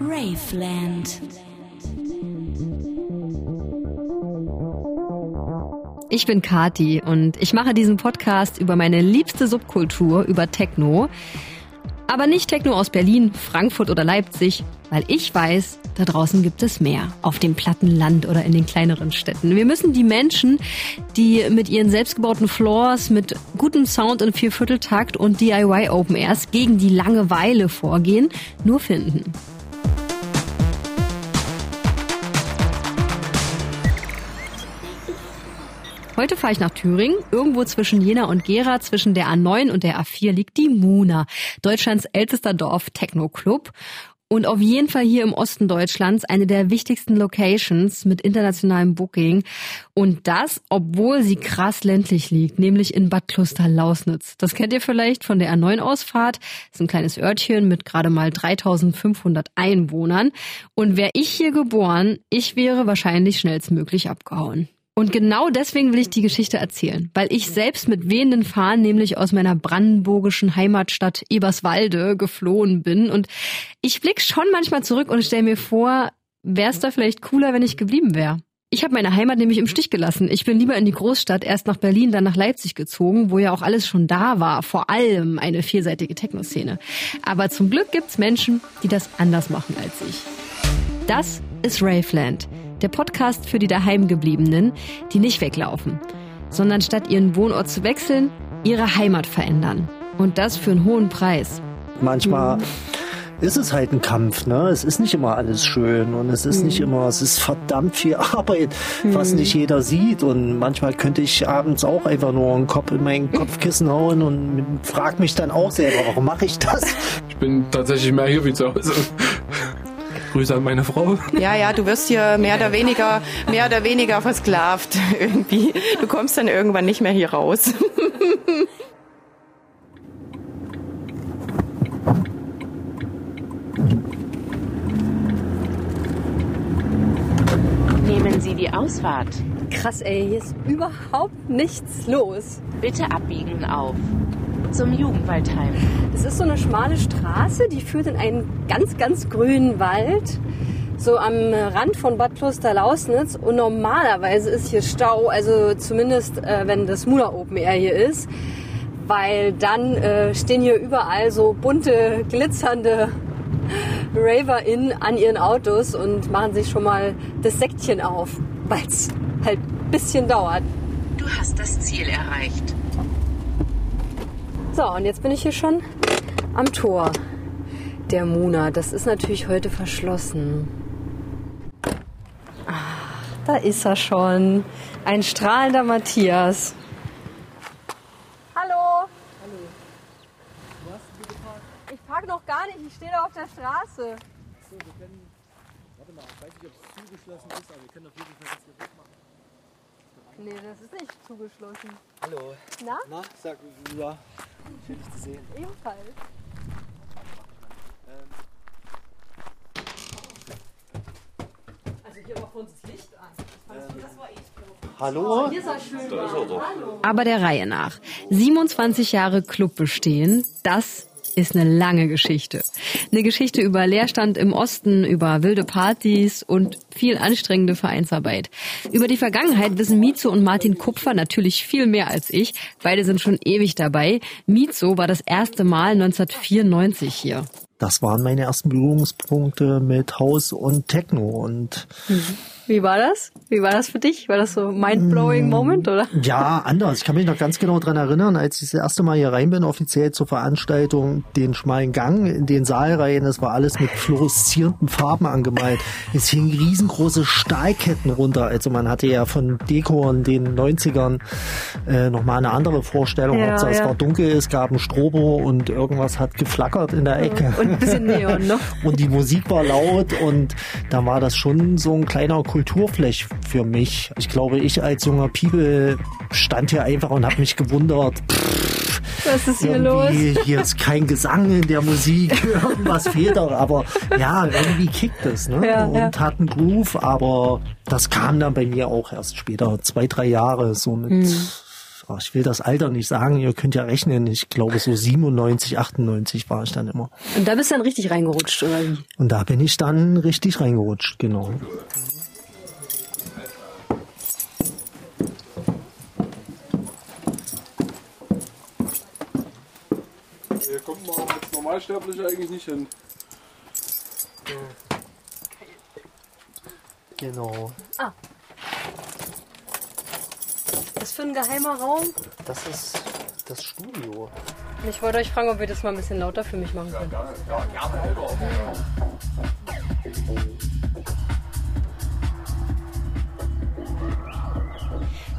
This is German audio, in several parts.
Raveland. Ich bin Kati und ich mache diesen Podcast über meine liebste Subkultur, über Techno. Aber nicht Techno aus Berlin, Frankfurt oder Leipzig, weil ich weiß, da draußen gibt es mehr. Auf dem platten Land oder in den kleineren Städten. Wir müssen die Menschen, die mit ihren selbstgebauten Floors, mit gutem Sound und Viervierteltakt und DIY Open Airs gegen die Langeweile vorgehen, nur finden. Heute fahre ich nach Thüringen. Irgendwo zwischen Jena und Gera, zwischen der A9 und der A4 liegt die Muna, Deutschlands ältester Dorf-Techno-Club. Und auf jeden Fall hier im Osten Deutschlands eine der wichtigsten Locations mit internationalem Booking. Und das, obwohl sie krass ländlich liegt, nämlich in Bad Kloster-Lausnitz. Das kennt ihr vielleicht von der A9-Ausfahrt. Das ist ein kleines Örtchen mit gerade mal 3500 Einwohnern. Und wäre ich hier geboren, ich wäre wahrscheinlich schnellstmöglich abgehauen. Und genau deswegen will ich die Geschichte erzählen, weil ich selbst mit wehenden Fahnen nämlich aus meiner brandenburgischen Heimatstadt Eberswalde geflohen bin. Und ich blicke schon manchmal zurück und stelle mir vor, wäre es da vielleicht cooler, wenn ich geblieben wäre. Ich habe meine Heimat nämlich im Stich gelassen. Ich bin lieber in die Großstadt, erst nach Berlin, dann nach Leipzig gezogen, wo ja auch alles schon da war, vor allem eine vielseitige Techno-Szene. Aber zum Glück gibt's Menschen, die das anders machen als ich. Das ist Raveland der Podcast für die Daheimgebliebenen, die nicht weglaufen, sondern statt ihren Wohnort zu wechseln, ihre Heimat verändern. Und das für einen hohen Preis. Manchmal mhm. ist es halt ein Kampf, ne? Es ist nicht immer alles schön und es ist mhm. nicht immer, es ist verdammt viel Arbeit, mhm. was nicht jeder sieht. Und manchmal könnte ich abends auch einfach nur einen Kopf in mein Kopfkissen hauen und frag mich dann auch selber, warum mache ich das? Ich bin tatsächlich mehr hier wie zu Hause. Grüße an meine Frau. Ja, ja, du wirst hier mehr oder weniger, mehr oder weniger versklavt irgendwie. Du kommst dann irgendwann nicht mehr hier raus. Nehmen Sie die Ausfahrt. Krass, ey, hier ist überhaupt nichts los. Bitte abbiegen auf zum Jugendwaldheim. Es ist so eine schmale Straße, die führt in einen ganz, ganz grünen Wald. So am Rand von Bad Kloster-Lausnitz. Und normalerweise ist hier Stau, also zumindest äh, wenn das Mula Open Air hier ist. Weil dann äh, stehen hier überall so bunte, glitzernde RaverInnen an ihren Autos und machen sich schon mal das Säckchen auf, weil es halt ein bisschen dauert. Du hast das Ziel erreicht. So, und jetzt bin ich hier schon am Tor der Muna. Das ist natürlich heute verschlossen. Ach, da ist er schon. Ein strahlender Matthias. Hallo. Hallo. Wo hast du geparkt? Ich park noch gar nicht. Ich stehe da auf der Straße. So, wir können. Warte mal, ich weiß nicht, ob es zugeschlossen ist, aber wir können auf jeden Fall das hier machen. Nee, das ist nicht zugeschlossen. Hallo. Na? Na, sag, ja. Schön, dich zu sehen. Ebenfalls. Also hier war uns das Licht an. Das war echt Hallo? Oh, hier ist er schön. Hallo. Aber der Reihe nach. 27 Jahre Club bestehen, das ist eine lange Geschichte. Eine Geschichte über Leerstand im Osten, über wilde Partys und viel anstrengende Vereinsarbeit. Über die Vergangenheit wissen Mizo und Martin Kupfer natürlich viel mehr als ich. Beide sind schon ewig dabei. Mizo war das erste Mal 1994 hier. Das waren meine ersten Berührungspunkte mit Haus und Techno und. Wie war das? Wie war das für dich? War das so mind-blowing mm, Moment, oder? Ja, anders. Ich kann mich noch ganz genau dran erinnern, als ich das erste Mal hier rein bin, offiziell zur Veranstaltung, den schmalen Gang in den Saal rein, das war alles mit fluoreszierenden Farben angemalt. Es hingen riesengroße Stahlketten runter. Also man hatte ja von Deko in den 90ern äh, nochmal eine andere Vorstellung. Ja, ja. Es war dunkel, es gab ein Strobo und irgendwas hat geflackert in der Ecke. Und bisschen Neon noch. und die Musik war laut und da war das schon so ein kleiner Kult Kulturfläche für mich. Ich glaube, ich als junger People stand hier einfach und habe mich gewundert. Pff, was ist hier los? Hier ist kein Gesang in der Musik, irgendwas fehlt doch, aber ja, irgendwie kickt es ne? Ja, und ja. hat einen Groove, aber das kam dann bei mir auch erst später, zwei, drei Jahre so mit. War. Ich will das Alter nicht sagen, ihr könnt ja rechnen. Ich glaube so 97, 98 war ich dann immer. Und da bist du dann richtig reingerutscht, oder wie? Und da bin ich dann richtig reingerutscht, genau. Hier kommt man als Normalsterblicher eigentlich nicht hin. Genau. Was für ein geheimer Raum? Das ist das Studio. Ich wollte euch fragen, ob wir das mal ein bisschen lauter für mich machen können.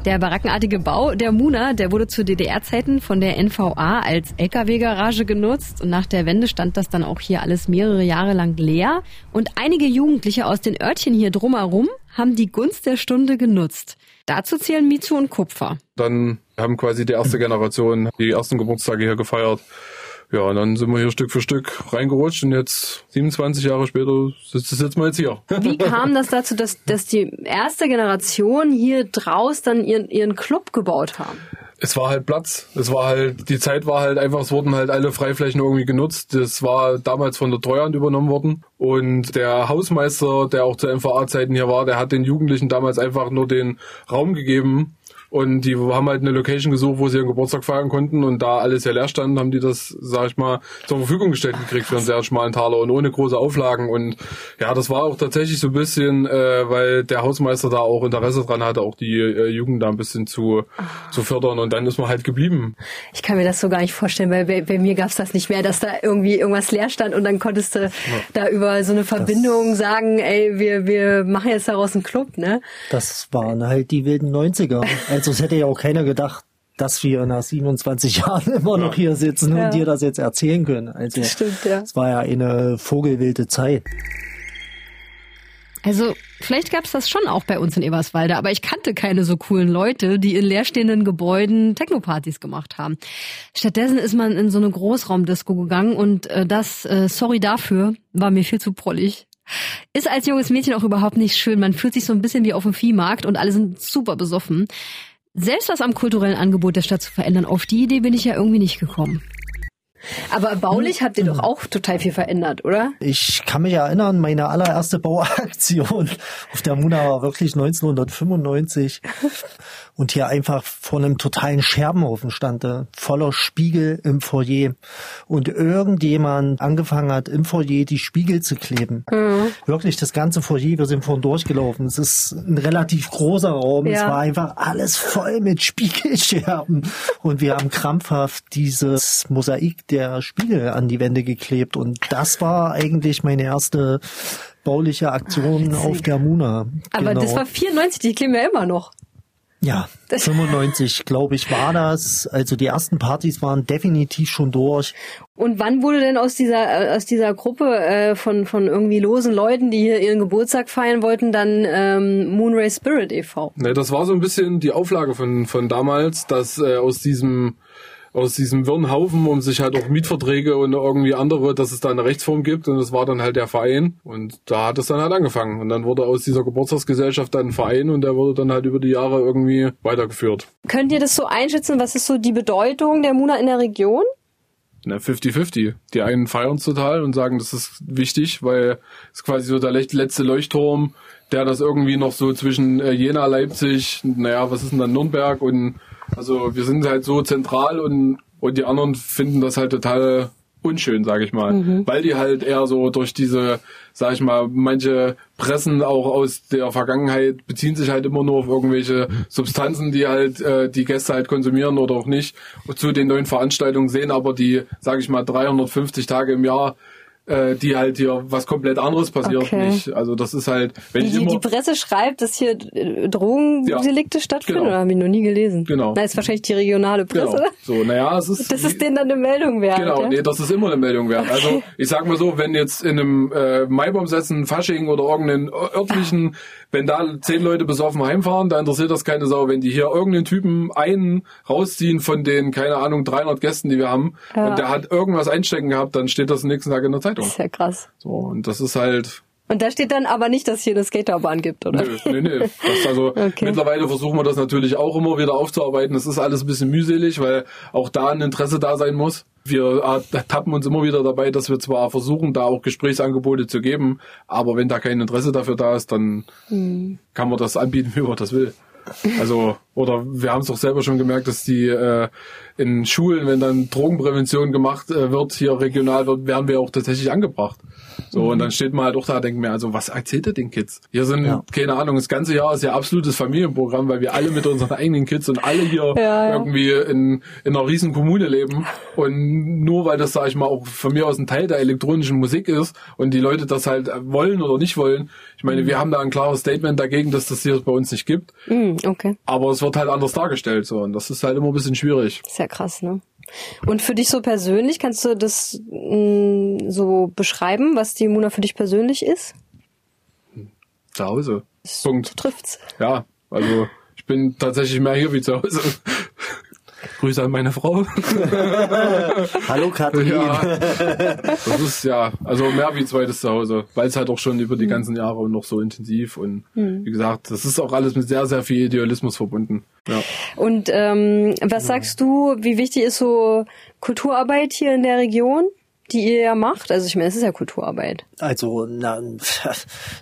Der barackenartige Bau der Muna, der wurde zu DDR-Zeiten von der NVA als LKW-Garage genutzt und nach der Wende stand das dann auch hier alles mehrere Jahre lang leer. Und einige Jugendliche aus den Örtchen hier drumherum haben die Gunst der Stunde genutzt. Dazu zählen Mizu und Kupfer. Dann haben quasi die erste Generation die ersten Geburtstage hier gefeiert. Ja, und dann sind wir hier Stück für Stück reingerutscht und jetzt 27 Jahre später sitzt es jetzt mal jetzt hier. Wie kam das dazu, dass, dass die erste Generation hier draus dann ihren, ihren Club gebaut haben? Es war halt Platz. Es war halt, die Zeit war halt einfach, es wurden halt alle Freiflächen irgendwie genutzt. Das war damals von der Treuhand übernommen worden. Und der Hausmeister, der auch zu MVA-Zeiten hier war, der hat den Jugendlichen damals einfach nur den Raum gegeben. Und die haben halt eine Location gesucht, wo sie ihren Geburtstag feiern konnten. Und da alles ja leer stand, haben die das, sag ich mal, zur Verfügung gestellt gekriegt für einen sehr schmalen Taler und ohne große Auflagen. Und ja, das war auch tatsächlich so ein bisschen, äh, weil der Hausmeister da auch Interesse dran hatte, auch die äh, Jugend da ein bisschen zu, zu fördern. Und dann ist man halt geblieben. Ich kann mir das so gar nicht vorstellen, weil bei, bei mir gab's das nicht mehr, dass da irgendwie irgendwas leer stand und dann konntest du da über so eine Verbindung sagen, ey, wir, wir machen jetzt daraus einen Club, ne? Das waren halt die wilden 90er. Also es hätte ja auch keiner gedacht, dass wir nach 27 Jahren immer noch hier sitzen Ja. und dir das jetzt erzählen können. Also Das stimmt, ja. es war ja eine vogelwilde Zeit. Also vielleicht gab's das schon auch bei uns in Eberswalde, aber ich kannte keine so coolen Leute, die in leerstehenden Gebäuden Technopartys gemacht haben. Stattdessen ist man in so eine Großraumdisco gegangen und äh, das, äh, sorry dafür, war mir viel zu prollig. Ist als junges Mädchen auch überhaupt nicht schön. Man fühlt sich so ein bisschen wie auf dem Viehmarkt und alle sind super besoffen. Selbst was am kulturellen Angebot der Stadt zu verändern, auf die Idee bin ich ja irgendwie nicht gekommen. Aber baulich habt ihr doch auch total viel verändert, oder? Ich kann mich erinnern, meine allererste Bauaktion auf der Muna war wirklich 1995 und hier einfach vor einem totalen Scherbenhaufen stand, äh, voller Spiegel im Foyer und irgendjemand angefangen hat, im Foyer die Spiegel zu kleben. Wirklich das ganze Foyer, wir sind vorhin durchgelaufen. Es ist ein relativ großer Raum. Es Ja. war einfach alles voll mit Spiegelscherben und wir haben krampfhaft dieses Mosaik der Spiegel an die Wände geklebt und das war eigentlich meine erste bauliche Aktion auf der Muna. Aber Genau. das war 94, die kleben ja immer noch. Ja 95 glaube ich war das. Also die ersten Partys waren definitiv schon durch. Und wann wurde denn aus dieser äh, aus dieser Gruppe äh, von von irgendwie losen Leuten, die hier ihren Geburtstag feiern wollten, dann ähm, Moonray Spirit e.V. Ne, das war so ein bisschen die Auflage von, von damals, dass äh, aus diesem aus diesem wirren Haufen, um sich halt auch Mietverträge und irgendwie andere, dass es da eine Rechtsform gibt und das war dann halt der Verein und da hat es dann halt angefangen und dann wurde aus dieser Geburtstagsgesellschaft dann ein Verein und der wurde dann halt über die Jahre irgendwie weitergeführt. Könnt ihr das so einschätzen? Was ist so die Bedeutung der Muna in der Region? Ne, 50-50. Die einen feiern es total und sagen, das ist wichtig, weil es quasi so der letzte Leuchtturm, der das irgendwie noch so zwischen äh, Jena, Leipzig, naja, was ist denn dann Nürnberg und also wir sind halt so zentral und, und die anderen finden das halt total unschön, sage ich mal, weil die halt eher so durch diese, sag ich mal, manche Pressen auch aus der Vergangenheit beziehen sich halt immer nur auf irgendwelche Substanzen, die halt äh, die Gäste halt konsumieren oder auch nicht. Und zu den neuen Veranstaltungen sehen, aber die, sage ich mal, 350 Tage im Jahr äh, die halt hier was komplett anderes passiert Okay. nicht. Also das ist halt, wenn ich Die, immer die Presse schreibt, dass hier äh, Drogendelikte stattfinden, Genau. oder habe ich noch nie gelesen? Genau. Na, ist wahrscheinlich die regionale Presse. genau. So, naja, es ist Das ist denen dann eine Meldung wert. Genau, ja? nee, das ist immer eine Meldung wert. Also ich sag mal so, wenn jetzt in einem äh, Maibaumsetzen, Fasching oder irgendeinen örtlichen, wenn da zehn Leute besoffen heimfahren, da interessiert das keine Sau. Wenn die hier irgendeinen Typen einen rausziehen von den, keine Ahnung, 300 Gästen, die wir haben, und der hat irgendwas einstecken gehabt, dann steht das am nächsten Tag in der Zeitung. ist ja krass. So, und das ist halt, Und da steht dann aber nicht, dass es hier eine Skaterbahn gibt, oder? Nö, nee, nee. Das also Okay. mittlerweile versuchen wir das natürlich auch immer wieder aufzuarbeiten. Das ist alles ein bisschen mühselig, weil auch da ein Interesse da sein muss. Wir äh, tappen uns immer wieder dabei, dass wir zwar versuchen, da auch Gesprächsangebote zu geben, aber wenn da kein Interesse dafür da ist, dann kann man das anbieten, wie man das will. Also, oder wir haben es doch selber schon gemerkt, dass die äh, in Schulen, wenn dann Drogenprävention gemacht äh, wird, hier regional wird, werden wir auch tatsächlich angebracht. So, und dann steht man halt auch da, denkt mir, also was erzählt ihr den Kids? Hier sind, Ja. keine Ahnung, das ganze Jahr ist ja absolutes Familienprogramm, weil wir alle mit unseren eigenen Kids und alle hier Ja, irgendwie in, in einer riesen Kommune leben. Und nur weil das, sag ich mal, auch von mir aus ein Teil der elektronischen Musik ist und die Leute das halt wollen oder nicht wollen. Ich meine, wir haben da ein klares Statement dagegen, dass das hier bei uns nicht gibt. Hm, okay. Aber es wird halt anders dargestellt, so. Und das ist halt immer ein bisschen schwierig. Ja krass, ne? Und für dich so persönlich, kannst du das mh, so beschreiben, was die Muna für dich persönlich ist? Zu Hause. Punkt. Trifft's. Ja, also ich bin tatsächlich mehr hier wie zu Hause. Grüße an meine Frau. Hallo Katrin. Ja, das ist ja, also mehr wie zweites Zuhause, weil es halt auch schon über die ganzen Jahre noch so intensiv und wie gesagt, das ist auch alles mit sehr, sehr viel Idealismus verbunden. Ja. Und ähm, was sagst du, wie wichtig ist so Kulturarbeit hier in der Region, die ihr ja macht? Also ich meine, es ist ja Kulturarbeit. Also na,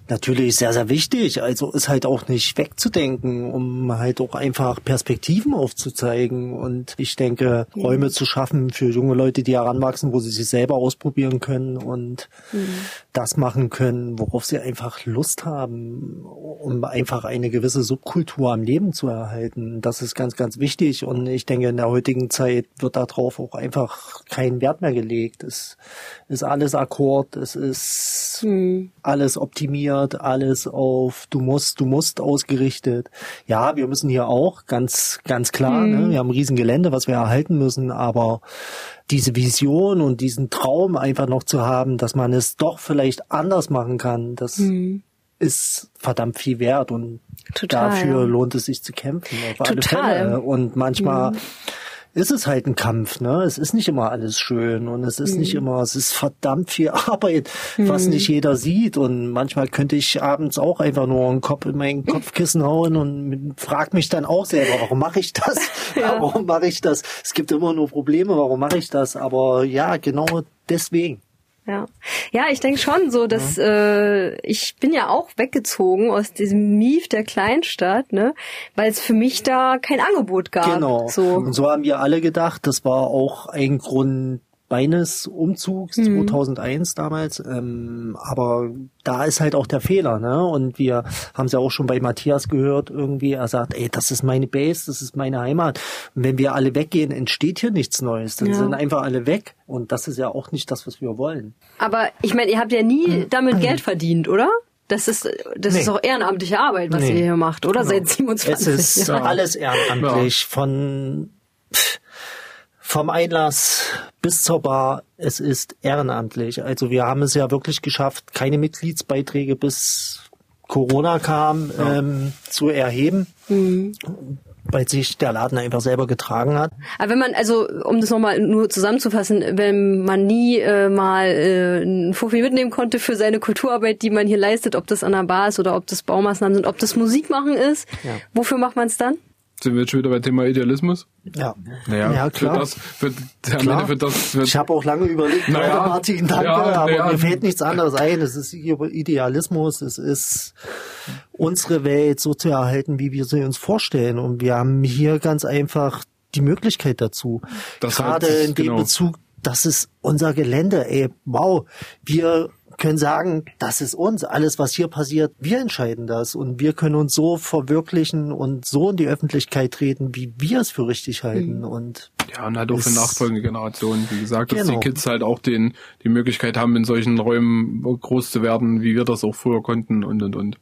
natürlich sehr, sehr wichtig. Also ist halt auch nicht wegzudenken, um halt auch einfach Perspektiven aufzuzeigen. Und ich denke, Räume zu schaffen für junge Leute, die heranwachsen, wo sie sich selber ausprobieren können und das machen können, worauf sie einfach Lust haben, um einfach eine gewisse Subkultur am Leben zu erhalten. Das ist ganz, ganz wichtig. Und ich denke, in der heutigen Zeit wird darauf auch einfach kein Wert mehr gelegt. Es ist alles Akkord, es ist alles optimiert, alles auf du musst, du musst ausgerichtet. Ja, wir müssen hier auch, ganz, ganz klar, ne? wir haben ein riesen Gelände, was wir erhalten müssen, aber diese Vision und diesen Traum einfach noch zu haben, dass man es doch vielleicht anders machen kann, das ist verdammt viel wert und Total, dafür ja. lohnt es sich zu kämpfen. Auf alle Total. Fälle. Und manchmal ist es halt ein Kampf, ne? Es ist nicht immer alles schön und es ist nicht immer, es ist verdammt viel Arbeit, was nicht jeder sieht und manchmal könnte ich abends auch einfach nur einen Kopf in mein Kopfkissen hauen und frag mich dann auch selber, warum mache ich das? Warum mache ich das? Es gibt immer nur Probleme, warum mache ich das? Aber ja, genau deswegen. Ja, ja, ich denke schon so, dass äh, ich bin ja auch weggezogen aus diesem Mief der Kleinstadt, ne, weil es für mich da kein Angebot gab. Genau. So. Und so haben wir alle gedacht, das war auch ein Grund meines Umzugs Mhm. 2001 damals. Ähm, aber da ist halt auch der Fehler, ne? Und wir haben es ja auch schon bei Matthias gehört irgendwie. Er sagt, ey, das ist meine Base, das ist meine Heimat. Und wenn wir alle weggehen, entsteht hier nichts Neues. Dann Ja. sind einfach alle weg. Und das ist ja auch nicht das, was wir wollen. Aber ich meine, ihr habt ja nie damit Geld verdient, oder? Das ist das Nee. ist auch ehrenamtliche Arbeit, was Nee. ihr hier macht, oder? Seit Es 27 ist Jahren. alles ehrenamtlich. Von pff, vom Einlass bis zur Bar, es ist ehrenamtlich. Also wir haben es ja wirklich geschafft, keine Mitgliedsbeiträge bis Corona kam ähm, zu erheben, weil sich der Laden einfach selber getragen hat. Aber wenn man, also um das nochmal nur zusammenzufassen, wenn man nie äh, mal äh, einen Fuffi mitnehmen konnte für seine Kulturarbeit, die man hier leistet, ob das an der Bar ist oder ob das Baumaßnahmen sind, ob das Musik machen ist, Ja. wofür macht man es dann? Sind wir jetzt schon wieder beim Thema Idealismus? Ja, Naja, ja Für klar. das, für, Klar. Ende für das, für, Ich habe auch lange überlegt, Naja, Martin, danke, ja, aber naja. mir fällt nichts anderes ein. Es ist Idealismus, es ist unsere Welt so zu erhalten, wie wir sie uns vorstellen. Und wir haben hier ganz einfach die Möglichkeit dazu. Das Gerade sich- in dem genau. Bezug, das ist unser Gelände, ey, wow. Wir können sagen, das ist uns. Alles, was hier passiert, wir entscheiden das. Und wir können uns so verwirklichen und so in die Öffentlichkeit treten, wie wir es für richtig halten. Und Ja, und halt auch für nachfolgende Generationen. Wie gesagt, dass Genau. die Kids halt auch den, die Möglichkeit haben, in solchen Räumen groß zu werden, wie wir das auch früher konnten und, und, und.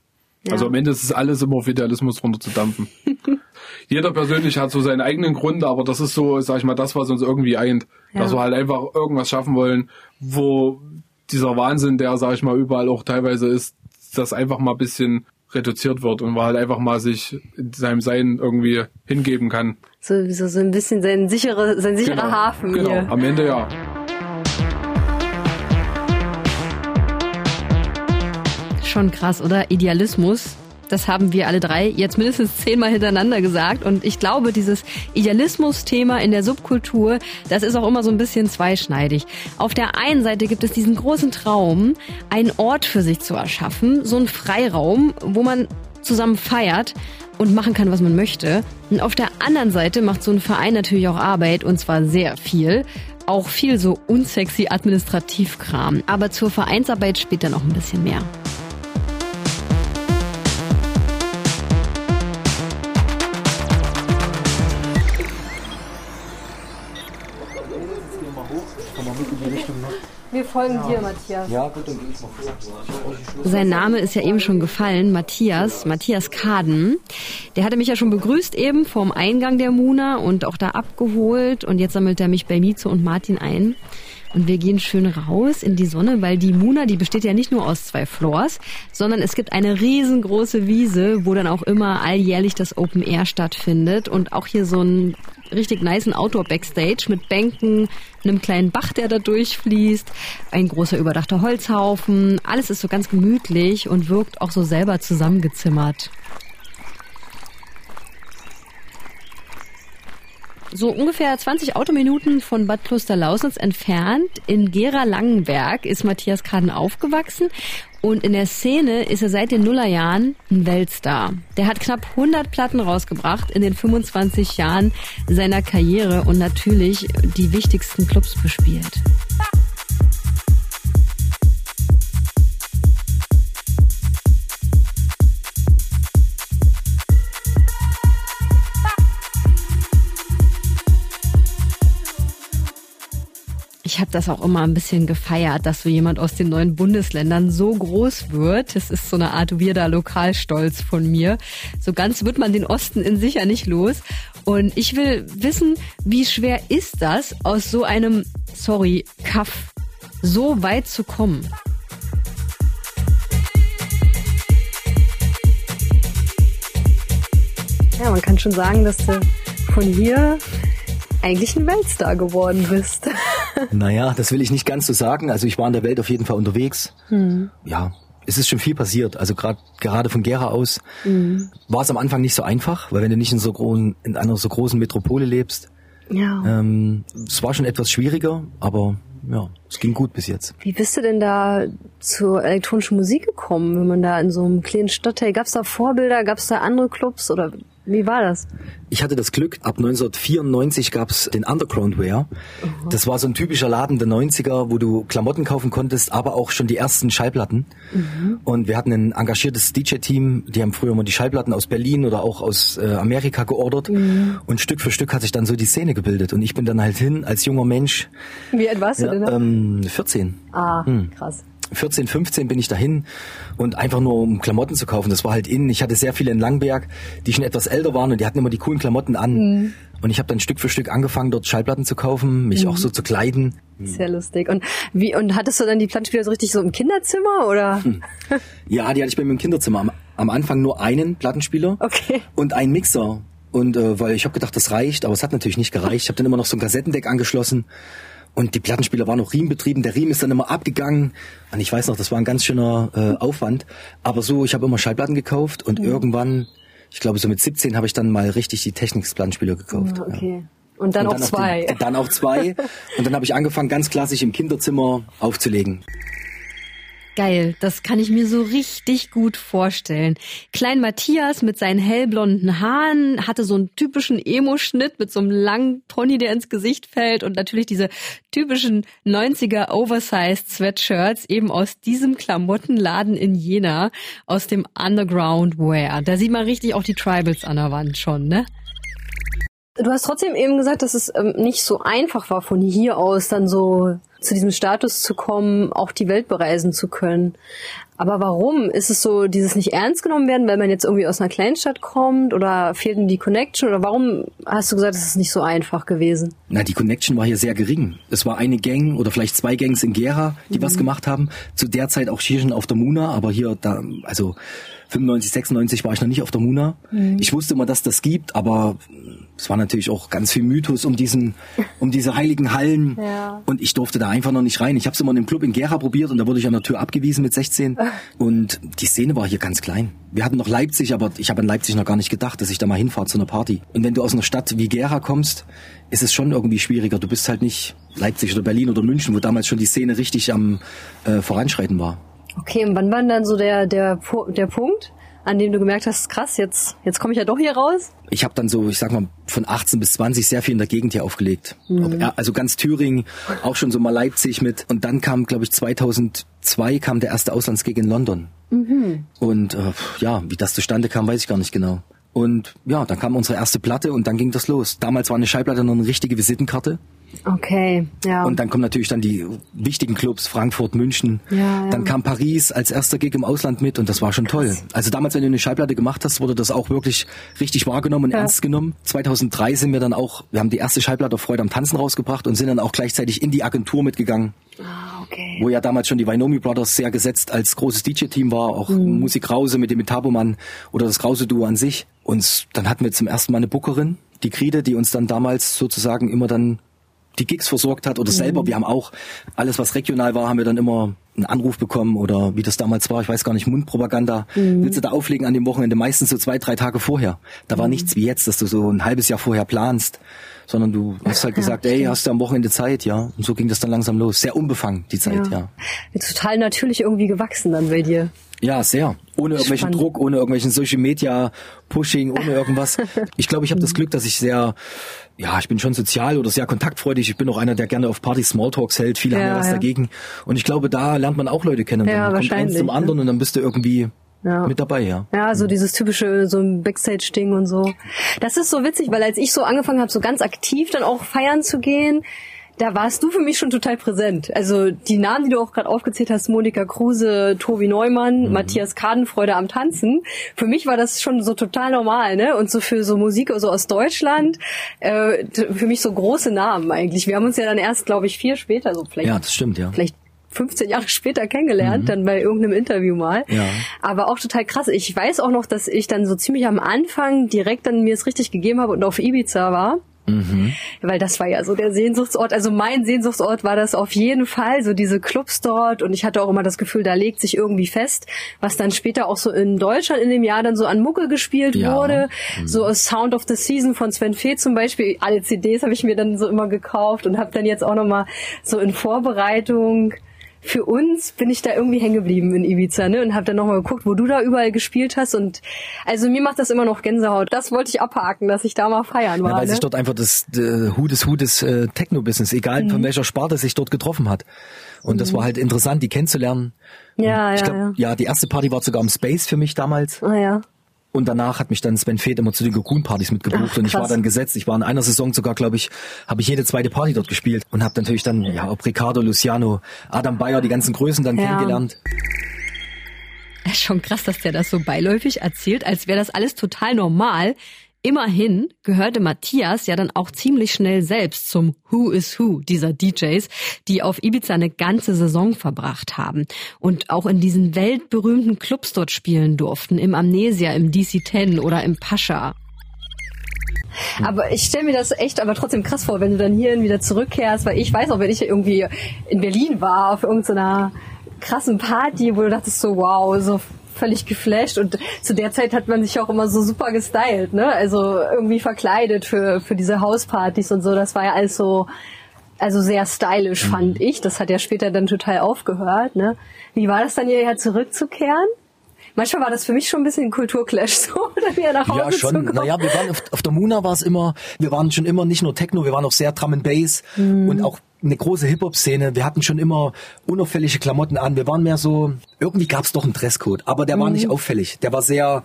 Also am Ende ist es alles immer auf Idealismus runterzudampfen. Jeder persönlich hat so seinen eigenen Grund, aber das ist so, sag ich mal, das, was uns irgendwie eint. Ja. Dass wir halt einfach irgendwas schaffen wollen, wo dieser Wahnsinn, der, sag ich mal, überall auch teilweise ist, das einfach mal ein bisschen reduziert wird und man halt einfach mal sich in seinem Sein irgendwie hingeben kann. So, so, so ein bisschen sein sicherer, sein sicherer Hafen genau. hier. Am Ende ja. schon krass, oder? Idealismus. Das haben wir alle drei jetzt mindestens zehnmal hintereinander gesagt. Und ich glaube, dieses Idealismus-Thema in der Subkultur, das ist auch immer so ein bisschen zweischneidig. Auf der einen Seite gibt es diesen großen Traum, einen Ort für sich zu erschaffen, so einen Freiraum, wo man zusammen feiert und machen kann, was man möchte. Und auf der anderen Seite macht so ein Verein natürlich auch Arbeit und zwar sehr viel. Auch viel so unsexy Administrativkram. Aber zur Vereinsarbeit später noch ein bisschen mehr. Folgen dir, Matthias. Ja, gut, dann geht's noch vor. Sein Name ist ja eben schon gefallen, Matthias, Matthias Kaden. Der hatte mich ja schon begrüßt eben vorm Eingang der Muna und auch da abgeholt und jetzt sammelt er mich bei Mieze und Martin ein. Und wir gehen schön raus in die Sonne, weil die Muna, die besteht ja nicht nur aus zwei Floors, sondern es gibt eine riesengroße Wiese, wo dann auch immer alljährlich das Open Air stattfindet und auch hier so ein richtig niceen Outdoor-Backstage mit Bänken, einem kleinen Bach, der da durchfließt, ein großer überdachter Holzhaufen. Alles ist so ganz gemütlich und wirkt auch so selber zusammengezimmert. So ungefähr 20 Autominuten von Bad Klosterlausitz entfernt, in Gera-Langenberg, ist Matthias Kaden aufgewachsen und in der Szene ist er seit den Nullerjahren ein Weltstar. Der hat knapp 100 Platten rausgebracht in den 25 Jahren seiner Karriere und natürlich die wichtigsten Clubs bespielt. Ich habe das auch immer ein bisschen gefeiert, dass so jemand aus den neuen Bundesländern so groß wird. Das ist so eine Art weirder Lokalstolz von mir. So ganz wird man den Osten in sicher nicht los. Und ich will wissen, wie schwer ist das, aus so einem, sorry, Kaff so weit zu kommen? Ja, man kann schon sagen, dass du von hier eigentlich ein Weltstar geworden bist. naja, das will ich nicht ganz so sagen. Also ich war in der Welt auf jeden Fall unterwegs. Hm. Ja, es ist schon viel passiert. Also gerade gerade von Gera aus mhm. war es am Anfang nicht so einfach, weil wenn du nicht in so großen, in einer so großen Metropole lebst, ja. ähm, es war schon etwas schwieriger, aber ja, es ging gut bis jetzt. Wie bist du denn da zur elektronischen Musik gekommen, wenn man da in so einem kleinen Stadtteil, gab es da Vorbilder, gab es da andere Clubs oder wie war das? Ich hatte das Glück, ab 1994 gab's den Underground Wear. Mhm. Das war so ein typischer Laden der 90er, wo du Klamotten kaufen konntest, aber auch schon die ersten Schallplatten. Mhm. Und wir hatten ein engagiertes DJ-Team, die haben früher mal die Schallplatten aus Berlin oder auch aus äh, Amerika geordert. Mhm. Und Stück für Stück hat sich dann so die Szene gebildet. Und ich bin dann halt hin als junger Mensch. Wie alt warst ja, du denn? Ähm, 14. Ah, hm. krass. 14, 15 bin ich dahin und einfach nur um Klamotten zu kaufen. Das war halt innen. Ich hatte sehr viele in Langberg, die schon etwas älter waren und die hatten immer die coolen Klamotten an. Mhm. Und ich habe dann Stück für Stück angefangen, dort Schallplatten zu kaufen, mich mhm. auch so zu kleiden. Sehr lustig. Und wie und hattest du dann die Plattenspieler so richtig so im Kinderzimmer oder? Hm. Ja, die hatte ich bei mir im Kinderzimmer. Am, am Anfang nur einen Plattenspieler okay. und einen Mixer. Und äh, weil ich habe gedacht, das reicht, aber es hat natürlich nicht gereicht. Ich habe dann immer noch so ein Kassettendeck angeschlossen und die Plattenspieler waren noch Riembetrieben. Der Riemen ist dann immer abgegangen. Und ich weiß noch, das war ein ganz schöner äh, Aufwand. Aber so, ich habe immer Schallplatten gekauft und mhm. irgendwann, ich glaube so mit 17 habe ich dann mal richtig die Technics-Plattenspieler gekauft. Ja, okay. Ja. Und dann, und dann auch zwei. Den, dann auch zwei. und dann habe ich angefangen, ganz klassisch im Kinderzimmer aufzulegen. Geil, das kann ich mir so richtig gut vorstellen. Klein Matthias mit seinen hellblonden Haaren hatte so einen typischen Emo-Schnitt mit so einem langen Pony, der ins Gesicht fällt und natürlich diese typischen 90er Oversized Sweatshirts eben aus diesem Klamottenladen in Jena, aus dem Underground Wear. Da sieht man richtig auch die Tribals an der Wand schon, ne? Du hast trotzdem eben gesagt, dass es ähm, nicht so einfach war, von hier aus dann so zu diesem Status zu kommen, auch die Welt bereisen zu können. Aber warum? Ist es so dieses nicht ernst genommen werden, weil man jetzt irgendwie aus einer Kleinstadt kommt oder fehlt die Connection? Oder warum hast du gesagt, es ist nicht so einfach gewesen? Na, die Connection war hier sehr gering. Es war eine Gang oder vielleicht zwei Gangs in Gera, die mhm. was gemacht haben. Zu der Zeit auch hier schon auf der Muna, aber hier da, also 95, 96 war ich noch nicht auf der Muna. Mhm. Ich wusste immer, dass das gibt, aber es war natürlich auch ganz viel Mythos um diesen, um diese heiligen Hallen. Ja. Und ich durfte da einfach noch nicht rein. Ich habe es immer in einem Club in Gera probiert und da wurde ich an der Tür abgewiesen mit 16. Ja. Und die Szene war hier ganz klein. Wir hatten noch Leipzig, aber ich habe an Leipzig noch gar nicht gedacht, dass ich da mal hinfahre zu einer Party. Und wenn du aus einer Stadt wie Gera kommst, ist es schon irgendwie schwieriger. Du bist halt nicht Leipzig oder Berlin oder München, wo damals schon die Szene richtig am äh, Voranschreiten war. Okay, und wann war denn dann so der, der, der Punkt, an dem du gemerkt hast, krass, jetzt, jetzt komme ich ja doch hier raus? Ich habe dann so, ich sag mal, von 18 bis 20 sehr viel in der Gegend hier aufgelegt. Ja, also ganz Thüringen, auch schon so mal Leipzig mit. Und dann kam, glaube ich, 2002 kam der erste Auslandsgig in London. Und äh, ja, wie das zustande kam, weiß ich gar nicht genau. Und ja, dann kam unsere erste Platte und dann ging das los. Damals war eine Schallplatte noch eine richtige Visitenkarte. Okay, ja. Und dann kommen natürlich dann die wichtigen Clubs, Frankfurt, München. Ja, ja. Dann kam Paris als erster Gig im Ausland mit und das war schon toll. Also damals, wenn du eine Schallplatte gemacht hast, wurde das auch wirklich richtig wahrgenommen und Ja. ernst genommen. 2003 sind wir dann auch, wir haben die erste Schallplatte auf Freude am Tanzen rausgebracht und sind dann auch gleichzeitig in die Agentur mitgegangen, ah, okay. wo ja damals schon die Vainomi Brothers sehr gesetzt als großes DJ-Team war, auch Mhm. Musik Krause mit dem Metaboman oder das Krause-Duo an sich. Und dann hatten wir zum ersten Mal eine Bookerin, die Kriede, die uns dann damals sozusagen immer dann die Gigs versorgt hat oder selber. Wir haben auch alles, was regional war, haben wir dann immer einen Anruf bekommen oder wie das damals war, ich weiß gar nicht, Mundpropaganda. Willst du da auflegen an dem Wochenende? Meistens so zwei, drei Tage vorher. Da war nichts wie jetzt, dass du so ein halbes Jahr vorher planst, sondern du hast halt gesagt, ey, hast du am Wochenende Zeit, ja. Und so ging das dann langsam los. Sehr unbefangen, die Zeit, ja. Total natürlich irgendwie gewachsen dann bei dir. Ja, sehr. Ohne irgendwelchen Spannend. Druck, ohne irgendwelchen Social Media Pushing, ohne irgendwas. Ich glaube, ich habe das Glück, dass ich sehr, ja, ich bin schon sozial oder sehr kontaktfreudig. Ich bin auch einer, der gerne auf Partys Smalltalks hält. Viele haben Ja, ja was ja. dagegen. Und ich glaube, da lernt man auch Leute kennen. Ja, dann kommt eins zum ne? anderen und dann bist du irgendwie Ja. mit dabei, ja. Ja, so dieses typische, so ein Backstage-Ding und so. Das ist so witzig, weil als ich so angefangen habe, so ganz aktiv dann auch feiern zu gehen, da warst du für mich schon total präsent. Also die Namen, die du auch gerade aufgezählt hast, Monika Kruse, Tobi Neumann, Matthias Kadenfreude am Tanzen, für mich war das schon so total normal, ne? Und so für so Musik so aus Deutschland, äh, für mich so große Namen eigentlich. Wir haben uns ja dann erst, glaube ich, vier später, so vielleicht Ja, das stimmt, ja. vielleicht 15 Jahre später kennengelernt, dann bei irgendeinem Interview mal. Ja. Aber auch total krass. Ich weiß auch noch, dass ich dann so ziemlich am Anfang direkt dann mir es richtig gegeben habe und auf Ibiza war. Weil das war ja so der Sehnsuchtsort. Also mein Sehnsuchtsort war das auf jeden Fall, so diese Clubs dort. Und ich hatte auch immer das Gefühl, da legt sich irgendwie fest, was dann später auch so in Deutschland in dem Jahr dann so an Mucke gespielt Ja. wurde. So Sound of the Season von Sven Fee zum Beispiel. Alle CDs habe ich mir dann so immer gekauft und habe dann jetzt auch nochmal so in Vorbereitung für uns bin ich da irgendwie hängen geblieben in Ibiza, ne? Und habe dann nochmal geguckt, wo du da überall gespielt hast. Und also mir macht das immer noch Gänsehaut. Das wollte ich abhaken, dass ich da mal feiern war. Ja, weil ne? sich dort einfach das äh, Hu des Hu des äh, Techno-Business, egal Mhm. von welcher Sparte sich dort getroffen hat. Und das war halt interessant, die kennenzulernen. ja, Ich ja, glaube, ja. ja, die erste Party war sogar im Space für mich damals. Ah, ja. Und danach hat mich dann Sven Feth immer zu den Cocoon-Partys mitgebucht Ach, und ich war dann gesetzt. Ich war in einer Saison sogar, glaube ich, habe ich jede zweite Party dort gespielt und habe natürlich dann, ja, ob Ricardo, Luciano, Adam Bayer, die ganzen Größen dann Ja. kennengelernt. Schon krass, dass der das so beiläufig erzählt, als wäre das alles total normal. Immerhin gehörte Matthias ja dann auch ziemlich schnell selbst zum Who is Who dieser DJs, die auf Ibiza eine ganze Saison verbracht haben und auch in diesen weltberühmten Clubs dort spielen durften, im Amnesia, im DC-10 oder im Pascha. Aber ich stelle mir das echt aber trotzdem krass vor, wenn du dann hierhin wieder zurückkehrst, weil ich weiß auch, wenn ich irgendwie in Berlin war, auf irgendeiner krassen Party, wo du dachtest so, wow, so völlig geflasht und zu der Zeit hat man sich auch immer so super gestylt, ne? Also irgendwie verkleidet für, für diese Hauspartys und so. Das war ja alles so, also sehr stylisch, fand ich. Das hat ja später dann total aufgehört, ne? Wie war das dann hierher zurückzukehren? Manchmal war das für mich schon ein bisschen ein Kulturclash, so, dann wieder nach Hause Ja, zu schon. kommen. Naja, wir waren auf, auf der Muna war es immer, wir waren schon immer nicht nur Techno, wir waren auch sehr Drum and Bass und auch eine große Hip-Hop-Szene. Wir hatten schon immer unauffällige Klamotten an. Wir waren mehr so, irgendwie gab es doch einen Dresscode, aber der war nicht auffällig. Der war sehr,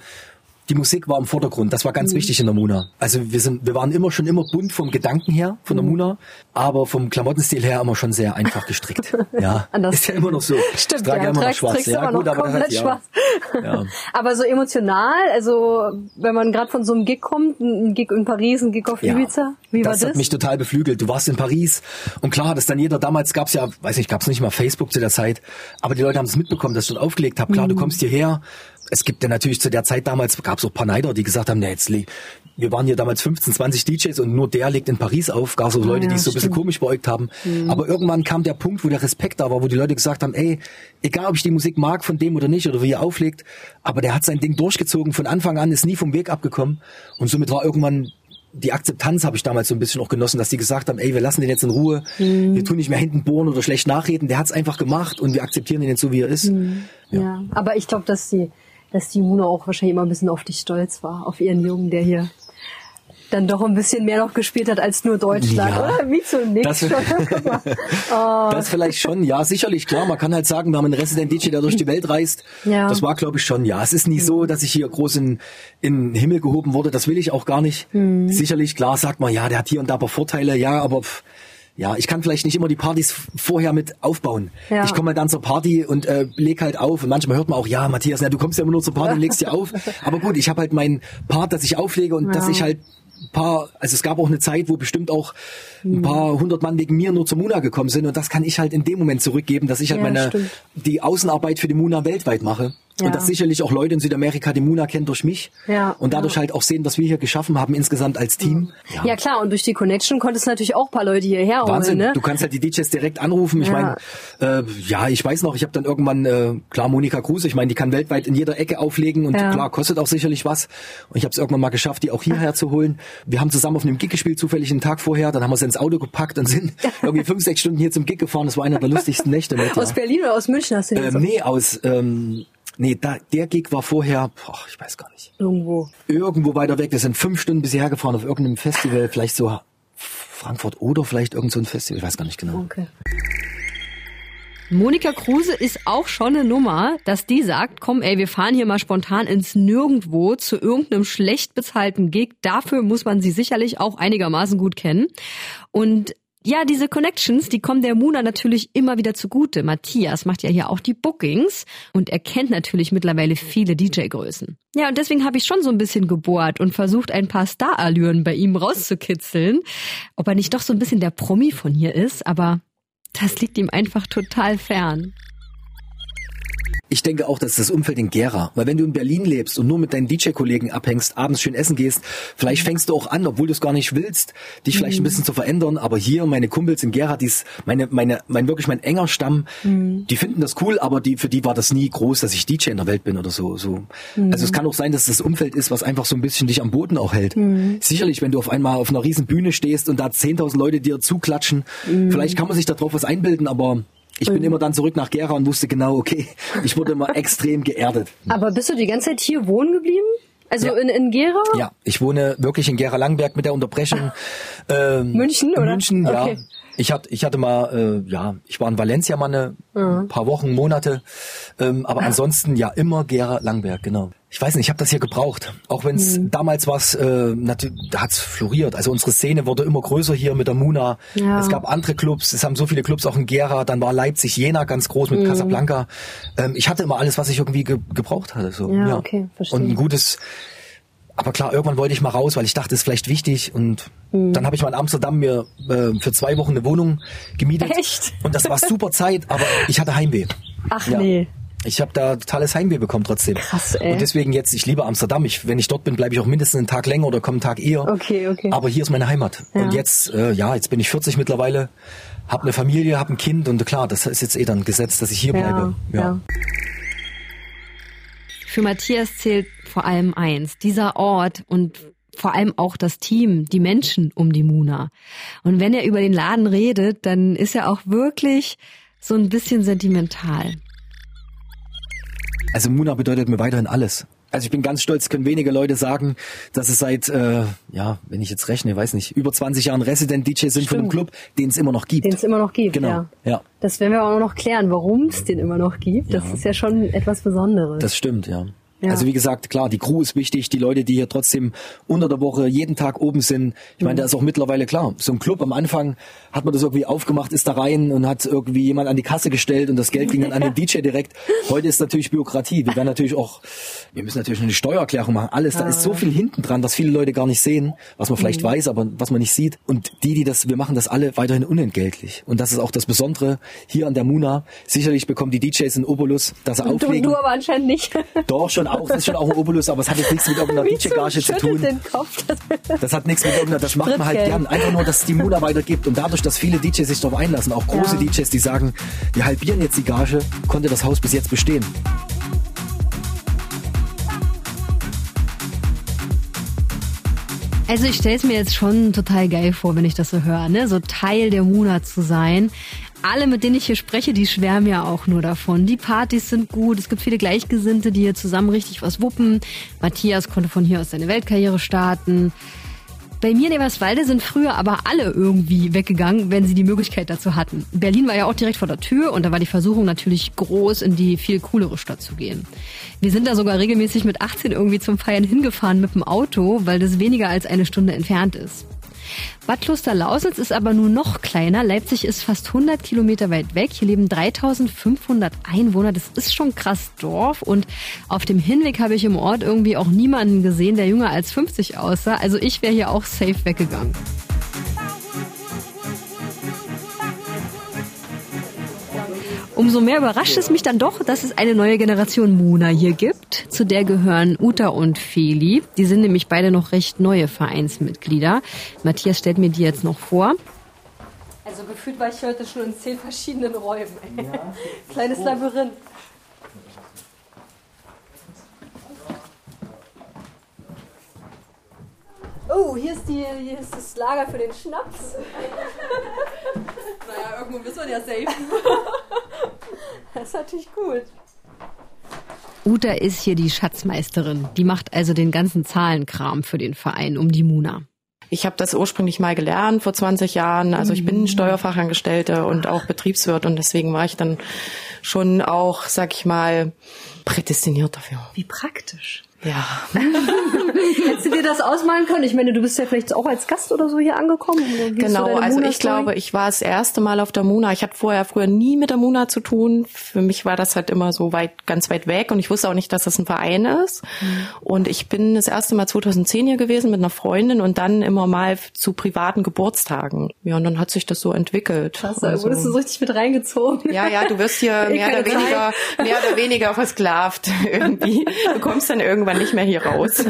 die Musik war im Vordergrund. Das war ganz wichtig in der Muna. Also wir sind, wir waren immer schon immer bunt vom Gedanken her, von der Muna, aber vom Klamottenstil her immer schon sehr einfach gestrickt. Ja, Anders. ist ja immer noch so. Stimmt, ich trage ja, immer noch schwarz. Ja, gut, aber das heißt, ja. schwarz. Ja. Aber so emotional, also wenn man gerade von so einem Gig kommt, ein Gig in Paris, ein Gig auf Ja. Ibiza, wie war das das? hat mich total beflügelt. Du warst in Paris und klar es dann jeder, damals gab's ja, weiß nicht, gab's nicht mal Facebook zu der Zeit, aber die Leute haben es mitbekommen, dass ich dort aufgelegt habe. Klar, Mhm. du kommst hierher. Es gibt ja natürlich zu der Zeit damals, gab's auch ein paar Neider, die gesagt haben, na jetzt wir waren hier damals 15, 20 DJs und nur der legt in Paris auf, gar so Leute, ja, die es so ein bisschen komisch beäugt haben. Aber irgendwann kam der Punkt, wo der Respekt da war, wo die Leute gesagt haben, ey, egal ob ich die Musik mag von dem oder nicht oder wie er auflegt, aber der hat sein Ding durchgezogen von Anfang an, ist nie vom Weg abgekommen. Und somit war irgendwann die Akzeptanz habe ich damals so ein bisschen auch genossen, dass die gesagt haben, ey, wir lassen den jetzt in Ruhe, wir tun nicht mehr hinten bohren oder schlecht nachreden, der hat's einfach gemacht und wir akzeptieren ihn jetzt so, wie er ist. Ja. Aber ich glaube, dass die, dass die Muna auch wahrscheinlich immer ein bisschen auf dich stolz war, auf ihren Jungen, der hier dann doch ein bisschen mehr noch gespielt hat als nur Deutschland, Ja. oder? Wie zu nix. Das-. Oh. Das vielleicht schon, ja, sicherlich, klar. Man kann halt sagen, wir haben einen Resident DJ, der durch die Welt reist. Ja. Das war, glaube ich, schon, ja. Es ist nie so, dass ich hier groß in, in den Himmel gehoben wurde. Das will ich auch gar nicht. Hm. Sicherlich, klar, sagt man, ja, der hat hier und da ein paar Vorteile, ja, aber pff, ja, ich kann vielleicht nicht immer die Partys vorher mit aufbauen. Ja. Ich komme halt dann zur Party und äh, leg halt auf und manchmal hört man auch, ja, Matthias, na, du kommst ja immer nur zur Party und legst dir auf. Aber gut, ich habe halt meinen Part, dass ich auflege und dass ich halt paar, also es gab auch eine Zeit, wo bestimmt auch ein paar hundert Mann wegen mir nur zur Muna gekommen sind und das kann ich halt in dem Moment zurückgeben, dass ich halt Ja, meine stimmt. die Außenarbeit für die Muna weltweit mache Ja. und dass sicherlich auch Leute in Südamerika die Muna kennen durch mich Ja, und dadurch ja. halt auch sehen, was wir hier geschaffen haben insgesamt als Team. Ja. klar, und durch die Connection konntest du natürlich auch ein paar Leute hierher Wahnsinn, holen, ne? du kannst halt die DJs direkt anrufen. Ich Ja. meine, äh, ja, ich weiß noch, ich habe dann irgendwann, äh, klar, Monika Kruse, ich meine, die kann weltweit in jeder Ecke auflegen und Ja. klar, kostet auch sicherlich was. Und ich habe es irgendwann mal geschafft, die auch hierher zu holen. Wir haben zusammen auf einem Gig gespielt, zufällig einen Tag vorher, dann haben wir sie ins Auto gepackt und sind irgendwie fünf, sechs Stunden hier zum Gig gefahren. Das war einer der lustigsten Nächte mit. Aus Ja. Berlin oder aus München hast du den Ähm, so nee, aus, ähm, nee, da, der Gig war vorher, boah, ich weiß gar nicht irgendwo. irgendwo weiter weg. Wir sind fünf Stunden bisher gefahren auf irgendeinem Festival, vielleicht so Frankfurt oder vielleicht irgend so ein Festival, ich weiß gar nicht genau. Okay. Monika Kruse ist auch schon eine Nummer, dass die sagt, komm ey, wir fahren hier mal spontan ins Nirgendwo zu irgendeinem schlecht bezahlten Gig. Dafür muss man sie sicherlich auch einigermaßen gut kennen. Und ja, diese Connections, die kommen der Muna natürlich immer wieder zugute. Matthias macht ja hier auch die Bookings und er kennt natürlich mittlerweile viele DJ-Größen. Ja, und deswegen habe ich schon so ein bisschen gebohrt und versucht, ein paar Starallüren bei ihm rauszukitzeln. Ob er nicht doch so ein bisschen der Promi von hier ist, aber das liegt ihm einfach total fern. Ich denke auch, dass das Umfeld in Gera, weil wenn du in Berlin lebst und nur mit deinen DJ-Kollegen abhängst, abends schön essen gehst, vielleicht fängst du auch an, obwohl du es gar nicht willst, dich vielleicht ein bisschen zu verändern. Aber hier meine Kumpels in Gera, dies, meine, meine, mein wirklich mein enger Stamm, die finden das cool, aber die, für die war das nie groß, dass ich DJ in der Welt bin oder so. so. Also es kann auch sein, dass das Umfeld ist, was einfach so ein bisschen dich am Boden auch hält. Sicherlich, wenn du auf einmal auf einer riesen Bühne stehst und da 10.000 Leute dir zuklatschen, vielleicht kann man sich darauf was einbilden, aber ich bin immer dann zurück nach Gera und wusste genau, okay, ich wurde immer extrem geerdet. Aber bist du die ganze Zeit hier wohnen geblieben? Also Ja. in, in Gera? Ja, ich wohne wirklich in Gera Langberg mit der Unterbrechung. Ähm, München, in oder? München, ja. Okay. Ich hatte, ich hatte mal, äh, ja, ich war in Valencia mal eine Mhm. paar Wochen, Monate, ähm, aber ansonsten ja immer Gera Langberg, genau. Ich weiß nicht, ich habe das hier gebraucht. Auch wenn es Mhm. damals was, äh, natürlich, da hat's floriert. Also unsere Szene wurde immer größer hier mit der Muna. Ja. Es gab andere Clubs, es haben so viele Clubs auch in Gera. Dann war Leipzig, Jena ganz groß Mhm. mit Casablanca. Ähm, ich hatte immer alles, was ich irgendwie ge gebraucht hatte. So, Ja, okay, verstehe. Und ein gutes aber klar, irgendwann wollte ich mal raus, weil ich dachte, es ist vielleicht wichtig. Und dann habe ich mal in Amsterdam mir äh, für zwei Wochen eine Wohnung gemietet. Echt? Und das war super Zeit, aber ich hatte Heimweh. Ach Ja. nee. Ich habe da totales Heimweh bekommen trotzdem. Krass, ey. Und deswegen jetzt, ich liebe Amsterdam. Ich, wenn ich dort bin, bleibe ich auch mindestens einen Tag länger oder komme einen Tag eher. Okay, okay. Aber hier ist meine Heimat. Ja. Und jetzt, äh, ja, jetzt bin ich 40 mittlerweile, habe eine Familie, habe ein Kind und klar, das ist jetzt eh dann gesetzt, dass ich hier bleibe. ja. Für Matthias zählt vor allem eins, dieser Ort und vor allem auch das Team, die Menschen um die Muna. Und wenn er über den Laden redet, dann ist er auch wirklich so ein bisschen sentimental. Also Muna bedeutet mir weiterhin alles. Also ich bin ganz stolz, können wenige Leute sagen, dass es seit, äh, ja, wenn ich jetzt rechne, weiß nicht, über 20 Jahren Resident-DJ sind von einem Stimmt. Club, den es immer noch gibt. Den es immer noch gibt, Genau, ja. ja. Das werden wir auch noch klären, warum es den immer noch gibt. Das Ja. ist ja schon etwas Besonderes. Das stimmt, ja. Ja. Also wie gesagt, klar, die Crew ist wichtig, die Leute, die hier trotzdem unter der Woche jeden Tag oben sind. Ich meine, da ist auch mittlerweile klar, so ein Club am Anfang hat man das irgendwie aufgemacht, ist da rein und hat irgendwie jemand an die Kasse gestellt und das Geld ging dann an den DJ direkt. Heute ist natürlich Bürokratie. Wir werden natürlich auch, wir müssen natürlich eine Steuererklärung machen, alles. Da ist so viel hinten dran, was viele Leute gar nicht sehen, was man vielleicht weiß, aber was man nicht sieht. Und die, die das, wir machen das alle weiterhin unentgeltlich. Und das ist auch das Besondere hier an der Muna. Sicherlich bekommen die DJs in Obolus, dass sie du, auflegen. du aber anscheinend nicht. Doch, schon auch, das ist schon auch ein Obolus, aber es hat jetzt nichts mit irgendeiner DJ-Gage zu tun. Den Kopf. Das hat nichts mit irgendeiner, das macht man halt gern. Einfach nur, dass es die Muna weitergibt. Und dadurch, dass viele DJs sich darauf einlassen, auch große Ja. DJs, die sagen, wir halbieren jetzt die Gage, konnte das Haus bis jetzt bestehen. Also ich stelle es mir jetzt schon total geil vor, wenn ich das so höre, ne? So Teil der Muna zu sein. Alle, mit denen ich hier spreche, die schwärmen ja auch nur davon. Die Partys sind gut, es gibt viele Gleichgesinnte, die hier zusammen richtig was wuppen. Matthias konnte von hier aus seine Weltkarriere starten. Bei mir in Eberswalde sind früher aber alle irgendwie weggegangen, wenn sie die Möglichkeit dazu hatten. Berlin war ja auch direkt vor der Tür und da war die Versuchung natürlich groß, in die viel coolere Stadt zu gehen. Wir sind da sogar regelmäßig mit 18 irgendwie zum Feiern hingefahren mit dem Auto, weil das weniger als eine Stunde entfernt ist. Bad Klosterlausitz ist aber nur noch kleiner. Leipzig ist fast 100 Kilometer weit weg. Hier leben 3500 Einwohner. Das ist schon krass Dorf. Und auf dem Hinweg habe ich im Ort irgendwie auch niemanden gesehen, der jünger als 50 aussah. Also ich wäre hier auch safe weggegangen. Umso mehr überrascht es mich dann doch, dass es eine neue Generation Muna hier gibt. Zu der gehören Uta und Feli. Die sind nämlich beide noch recht neue Vereinsmitglieder. Matthias stellt mir die jetzt noch vor. Also gefühlt war ich heute schon in zehn verschiedenen Räumen. Kleines Labyrinth. Oh, hier ist, die, hier ist das Lager für den Schnaps. naja, irgendwo müssen wir ja safe. Das ist natürlich gut. Uta ist hier die Schatzmeisterin. Die macht also den ganzen Zahlenkram für den Verein um die Muna. Ich habe das ursprünglich mal gelernt vor 20 Jahren. Also ich bin Steuerfachangestellte und auch Betriebswirt und deswegen war ich dann schon auch, sag ich mal, prädestiniert dafür. Wie praktisch. Ja. Hättest du dir das ausmalen können? Ich meine, du bist ja vielleicht auch als Gast oder so hier angekommen. Genau, also ich glaube, ich war das erste Mal auf der Muna. Ich hatte vorher früher nie mit der Muna zu tun. Für mich war das halt immer so weit, ganz weit weg und ich wusste auch nicht, dass das ein Verein ist. Und ich bin das erste Mal 2010 hier gewesen mit einer Freundin und dann immer mal zu privaten Geburtstagen. Ja, und dann hat sich das so entwickelt. Krass, Also- wurdest du so richtig mit reingezogen. ja, ja, du wirst hier Eh mehr oder weniger, mehr oder weniger versklavt irgendwie. Du kommst dann irgendwann nicht mehr hier raus.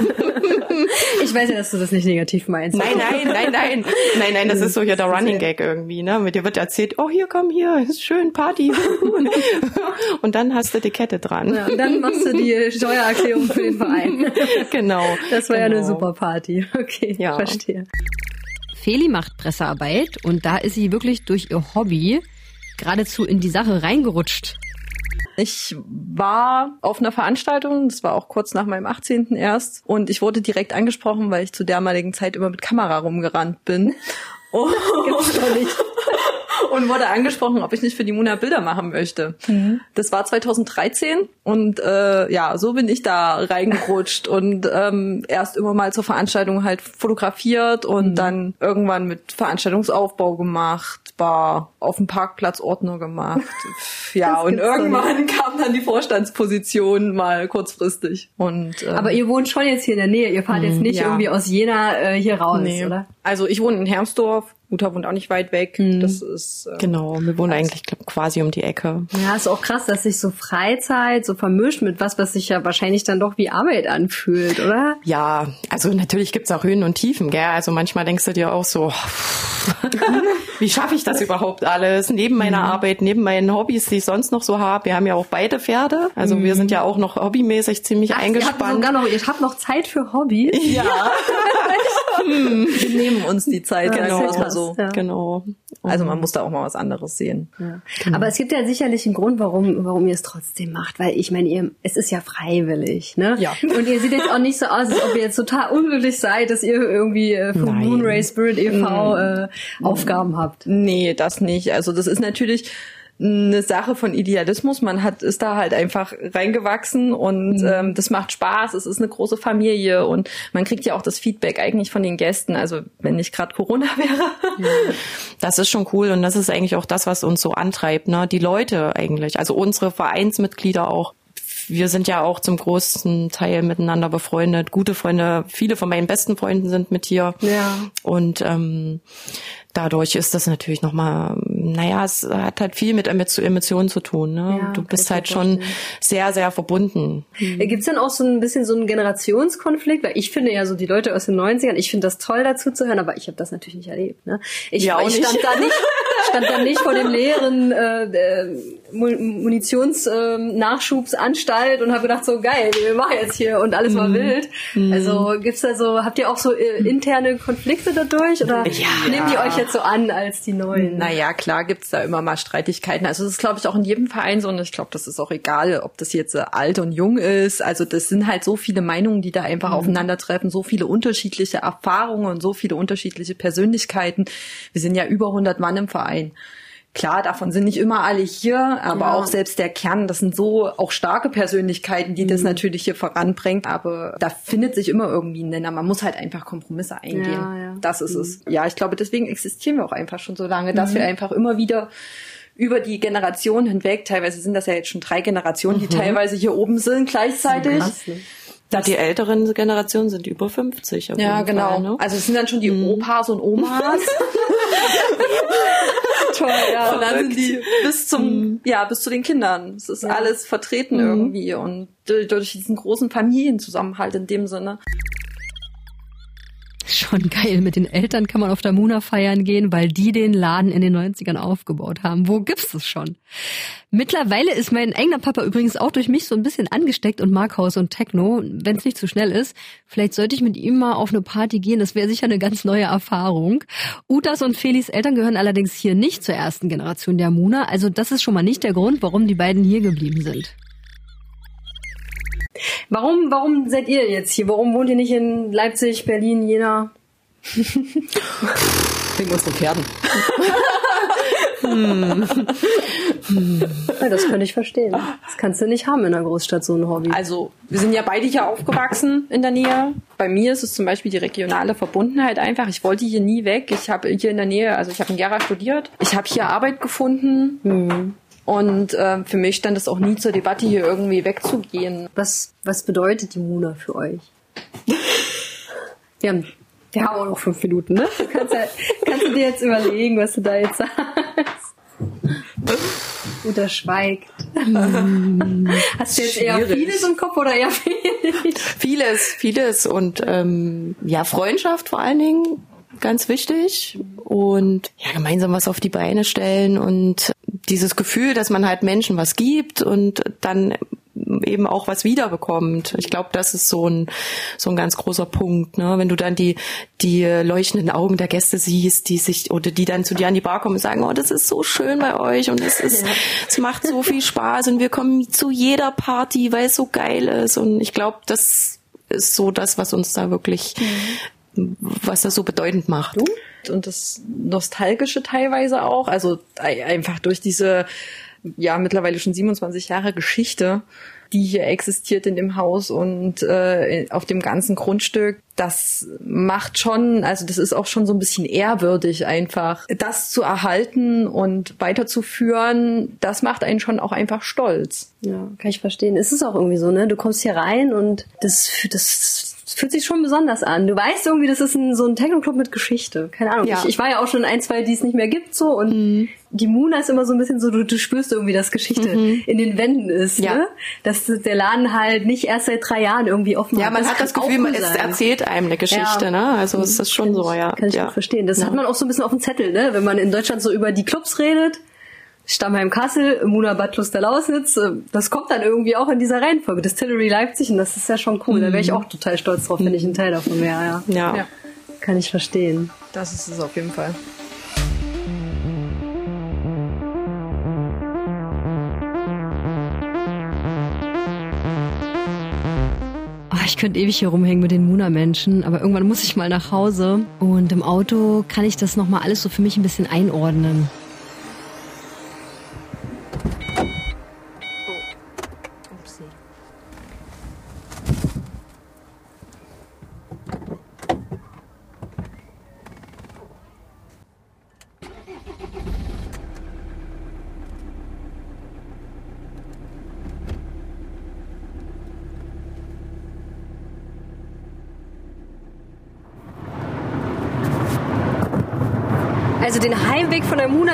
Ich weiß ja, dass du das nicht negativ meinst. Nein, nein, nein, nein. Nein, nein, das ist so hier der Running Gag irgendwie, ne? Mit dir wird erzählt, oh, hier, komm hier, ist schön, Party. Und dann hast du die Kette dran. Ja, und dann machst du die Steuererklärung für den Verein. Genau. Das war ja eine genau. super Party. Okay, Ja. verstehe. Feli macht Pressearbeit und da ist sie wirklich durch ihr Hobby geradezu in die Sache reingerutscht. Ich war auf einer Veranstaltung, das war auch kurz nach meinem 18. erst, und ich wurde direkt angesprochen, weil ich zu dermaligen Zeit immer mit Kamera rumgerannt bin. Und, Gibt's doch nicht. und wurde angesprochen, ob ich nicht für die Muna Bilder machen möchte. Das war 2013 und äh, ja, so bin ich da reingerutscht und ähm, erst immer mal zur Veranstaltung halt fotografiert und dann irgendwann mit Veranstaltungsaufbau gemacht, war auf dem Parkplatz Ordner gemacht. Ja, und irgendwann kam dann die Vorstandsposition mal kurzfristig. Und, ähm, Aber ihr wohnt schon jetzt hier in der Nähe. Ihr fahrt jetzt nicht ja. irgendwie aus Jena äh, hier raus, nee. oder? Also ich wohne in Hermsdorf, Uta wohnt auch nicht weit weg. Das ist äh, Genau, wir wohnen eigentlich glaub, quasi um die Ecke. Ja, ist auch krass, dass sich so Freizeit so vermischt mit was, was sich ja wahrscheinlich dann doch wie Arbeit anfühlt, oder? Ja, also natürlich gibt's auch Höhen und Tiefen, gell? Also manchmal denkst du dir auch so, wie schaffe ich das überhaupt alles? Neben meiner Arbeit, neben meinen Hobbys, die ich sonst noch so habe. Wir haben ja auch beide Pferde. Also wir sind ja auch noch hobbymäßig ziemlich habt eingespannt. noch, ihr habt noch Zeit für Hobbys. ja. wir nehmen uns die Zeit, Ja, genau. krass, so. ja. Genau. Also man muss da auch mal was anderes sehen. Aber es gibt ja sicherlich einen Grund, warum, warum ihr es trotzdem macht, weil ich meine, ihr, es ist ja freiwillig, ne? Ja. Und ihr seht jetzt auch nicht so aus, als ob ihr jetzt total unglücklich seid, dass ihr irgendwie äh, vom. Moonray Spirit e.V. Äh, Aufgaben habt. Nee, das nicht. Also das ist natürlich eine Sache von Idealismus. Man hat ist da halt einfach reingewachsen und ähm, das macht Spaß. Es ist eine große Familie und man kriegt ja auch das Feedback eigentlich von den Gästen. Also wenn nicht gerade Corona wäre. Das ist schon cool und das ist eigentlich auch das, was uns so antreibt, ne? Die Leute eigentlich, also unsere Vereinsmitglieder auch. Wir sind ja auch zum großen Teil miteinander befreundet, gute Freunde. Viele von meinen besten Freunden sind mit hier. Ja. Und ähm, dadurch ist das natürlich nochmal, naja, es hat halt viel mit Emotionen zu tun. Ne? Ja, du bist halt schon vorstellen. sehr, sehr verbunden. Gibt's denn auch so ein bisschen so einen Generationskonflikt? Weil ich finde ja so die Leute aus den 90ern, ich finde das toll dazu zu hören, aber ich habe das natürlich nicht erlebt. Ne? Ich, Ja, ich stand da nicht, stand da nicht vor dem leeren äh, Munitionsnachschubsanstalt und habe gedacht, so geil, wir machen jetzt hier und alles war wild. Also gibt's da so, habt ihr auch so äh, interne Konflikte dadurch oder Ja. nehmt ihr euch jetzt so an als die Neuen? Naja, klar gibt's da immer mal Streitigkeiten. Also das ist, glaube ich, auch in jedem Verein so und ich glaube, das ist auch egal, ob das jetzt äh, alt und jung ist. Also das sind halt so viele Meinungen, die da einfach aufeinandertreffen, so viele unterschiedliche Erfahrungen und so viele unterschiedliche Persönlichkeiten. Wir sind ja über 100 Mann im Verein. Klar, davon sind nicht immer alle hier, aber Ja. auch selbst der Kern, das sind so auch starke Persönlichkeiten, die das natürlich hier voranbringt, aber da findet sich immer irgendwie ein Nenner. Man muss halt einfach Kompromisse eingehen. Ja, ja. Das ist es. Ja, ich glaube, deswegen existieren wir auch einfach schon so lange, dass wir einfach immer wieder über die Generationen hinweg, teilweise sind das ja jetzt schon drei Generationen, die teilweise hier oben sind gleichzeitig. Krass, ne? Da die älteren Generationen sind über 50. auf Ja, genau. Fall, ne? Also es sind dann schon die Opas und Omas. Toll, ja. Und dann sind die bis zum, ja, bis zu den Kindern. Es ist alles vertreten irgendwie und durch diesen großen Familienzusammenhalt in dem Sinne. Schon geil. Mit den Eltern kann man auf der Muna feiern gehen, weil die den Laden in den 90ern aufgebaut haben. Wo gibt's das schon? Mittlerweile ist mein eigener Papa übrigens auch durch mich so ein bisschen angesteckt und mag House und Techno, wenn es nicht zu schnell ist. Vielleicht sollte ich mit ihm mal auf eine Party gehen. Das wäre sicher eine ganz neue Erfahrung. Utas und Felis Eltern gehören allerdings hier nicht zur ersten Generation der Muna. Also das ist schon mal nicht der Grund, warum die beiden hier geblieben sind. Warum, warum seid ihr jetzt hier? Warum wohnt ihr nicht in Leipzig, Berlin, Jena? Wegen unseren Pferden. Ja, das könnte ich verstehen. Das kannst du nicht haben in einer Großstadt, so ein Hobby. Also wir sind ja beide hier aufgewachsen in der Nähe. Bei mir ist es zum Beispiel die regionale Verbundenheit einfach. Ich wollte hier nie weg. Ich habe hier in der Nähe, also ich habe in Gera studiert. Ich habe hier Arbeit gefunden. Und äh, für mich stand es auch nie zur Debatte, hier irgendwie wegzugehen. Was, was bedeutet die Muna für euch? Wir haben, wir haben auch noch fünf Minuten, ne? Du kannst, ja, kannst du dir jetzt überlegen, was du da jetzt sagst. Oder schweigt. Hast du jetzt eher Schwierig. vieles im Kopf oder eher wenig? Vieles, vieles und ähm, ja, Freundschaft vor allen Dingen, ganz wichtig. Und ja, gemeinsam was auf die Beine stellen und dieses Gefühl, dass man halt Menschen was gibt und dann eben auch was wiederbekommt. Ich glaube, das ist so ein so ein ganz großer Punkt, ne? Wenn du dann die die leuchtenden Augen der Gäste siehst, die sich oder die dann zu dir an die Bar kommen und sagen, oh, das ist so schön bei euch und es ist es macht so viel Spaß und wir kommen zu jeder Party, weil es so geil ist und ich glaube, das ist so das, was uns da wirklich was das so bedeutend macht. Und das Nostalgische teilweise auch. Also ei- einfach durch diese, ja, mittlerweile schon 27 Jahre Geschichte, die hier existiert in dem Haus und äh, auf dem ganzen Grundstück. Das macht schon, also das ist auch schon so ein bisschen ehrwürdig einfach. Das zu erhalten und weiterzuführen, das macht einen schon auch einfach stolz. Ja, kann ich verstehen. Es ist auch irgendwie so, ne? Du kommst hier rein und das, das fühlt sich schon besonders an. Du weißt irgendwie, das ist ein, so ein Techno-Club mit Geschichte. Keine Ahnung. Ja. Ich, ich war ja auch schon in ein, zwei, die es nicht mehr gibt, so. Und die Muna ist immer so ein bisschen so, du, du spürst irgendwie, dass Geschichte in den Wänden ist, Ja. ne? Dass der Laden halt nicht erst seit drei Jahren irgendwie offen Ja, hat. man hat das Gefühl, man, es erzählt einem eine Geschichte, Ja. ne? Also es ist schon so, ja. Kann ich ja. gut verstehen. Das hat man auch so ein bisschen auf dem Zettel, ne? Wenn man in Deutschland so über die Clubs redet. Stammheim Kassel, Muna Bad Lausnitz, äh, das kommt dann irgendwie auch in dieser Reihenfolge. Distillery Leipzig und das ist ja schon cool. Da wäre ich auch total stolz drauf, wenn ich ein Teil davon wäre. Ja. Ja. Ja. Kann ich verstehen. Das ist es auf jeden Fall. Ich könnte ewig hier rumhängen mit den Muna-Menschen, aber irgendwann muss ich mal nach Hause. Und im Auto kann ich das nochmal alles so für mich ein bisschen einordnen.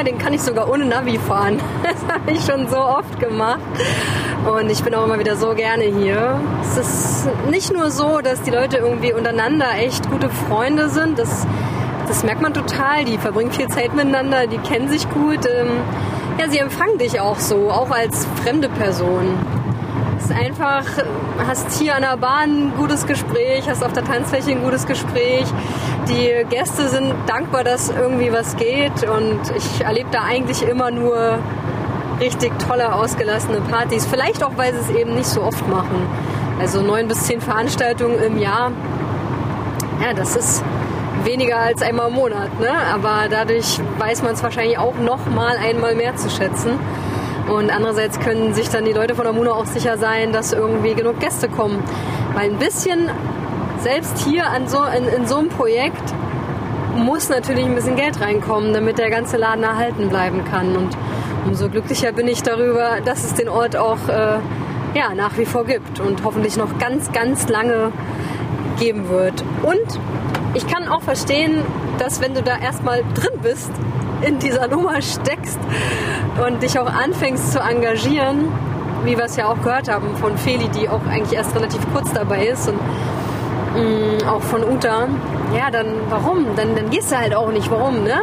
Den kann ich sogar ohne Navi fahren. Das habe ich schon so oft gemacht. Und ich bin auch immer wieder so gerne hier. Es ist nicht nur so, dass die Leute irgendwie untereinander echt gute Freunde sind. Das, das merkt man total. Die verbringen viel Zeit miteinander, die kennen sich gut. Ähm, ja, sie empfangen dich auch so, auch als fremde Person. Es ist einfach, hast hier an der Bahn ein gutes Gespräch, hast auf der Tanzfläche ein gutes Gespräch. Die Gäste sind dankbar, dass irgendwie was geht und ich erlebe da eigentlich immer nur richtig tolle, ausgelassene Partys. Vielleicht auch, weil sie es eben nicht so oft machen. Also neun bis zehn Veranstaltungen im Jahr. Ja, das ist weniger als einmal im Monat, ne? Aber dadurch weiß man es wahrscheinlich auch noch mal einmal mehr zu schätzen. Und andererseits können sich dann die Leute von der Muna auch sicher sein, dass irgendwie genug Gäste kommen. Weil ein bisschen, selbst hier an so, in, in so einem Projekt, muss natürlich ein bisschen Geld reinkommen, damit der ganze Laden erhalten bleiben kann. Und umso glücklicher bin ich darüber, dass es den Ort auch äh, ja, nach wie vor gibt und hoffentlich noch ganz, ganz lange geben wird. Und ich kann auch verstehen, dass wenn du da erstmal drin bist, in dieser Nummer steckst und dich auch anfängst zu engagieren, wie wir es ja auch gehört haben von Feli, die auch eigentlich erst relativ kurz dabei ist und mh, mm, auch von Uta, ja, dann warum? Dann, dann gehst du halt auch nicht. Warum, ne?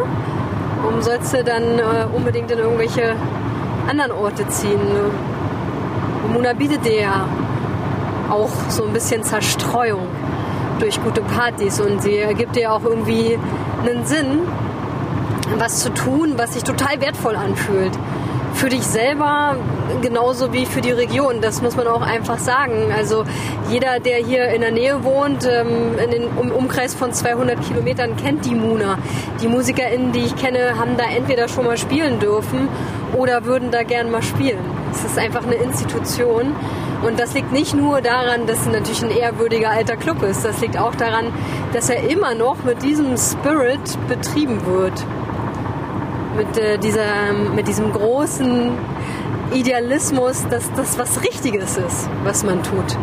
Warum sollst du dann äh, unbedingt in irgendwelche anderen Orte ziehen? Mona bietet dir ja auch so ein bisschen Zerstreuung durch gute Partys und sie gibt dir auch irgendwie einen Sinn, was zu tun, was sich total wertvoll anfühlt. Für dich selber genauso wie für die Region. Das muss man auch einfach sagen. Also jeder, der hier in der Nähe wohnt, ähm, in den Umkreis von 200 Kilometern, kennt die Muna. Die MusikerInnen, die ich kenne, haben da entweder schon mal spielen dürfen oder würden da gern mal spielen. Es ist einfach eine Institution. Und das liegt nicht nur daran, dass es natürlich ein ehrwürdiger alter Club ist. Das liegt auch daran, dass er immer noch mit diesem Spirit betrieben wird mit, äh, dieser, mit diesem großen Idealismus, dass das was Richtiges ist, was man tut.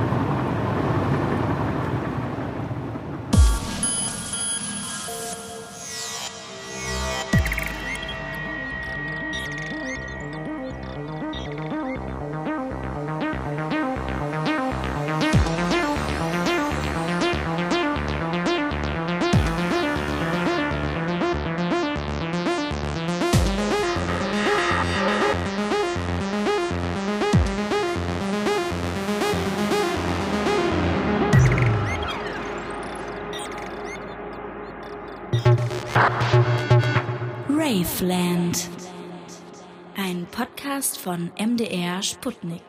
Podcast von MDR Sputnik.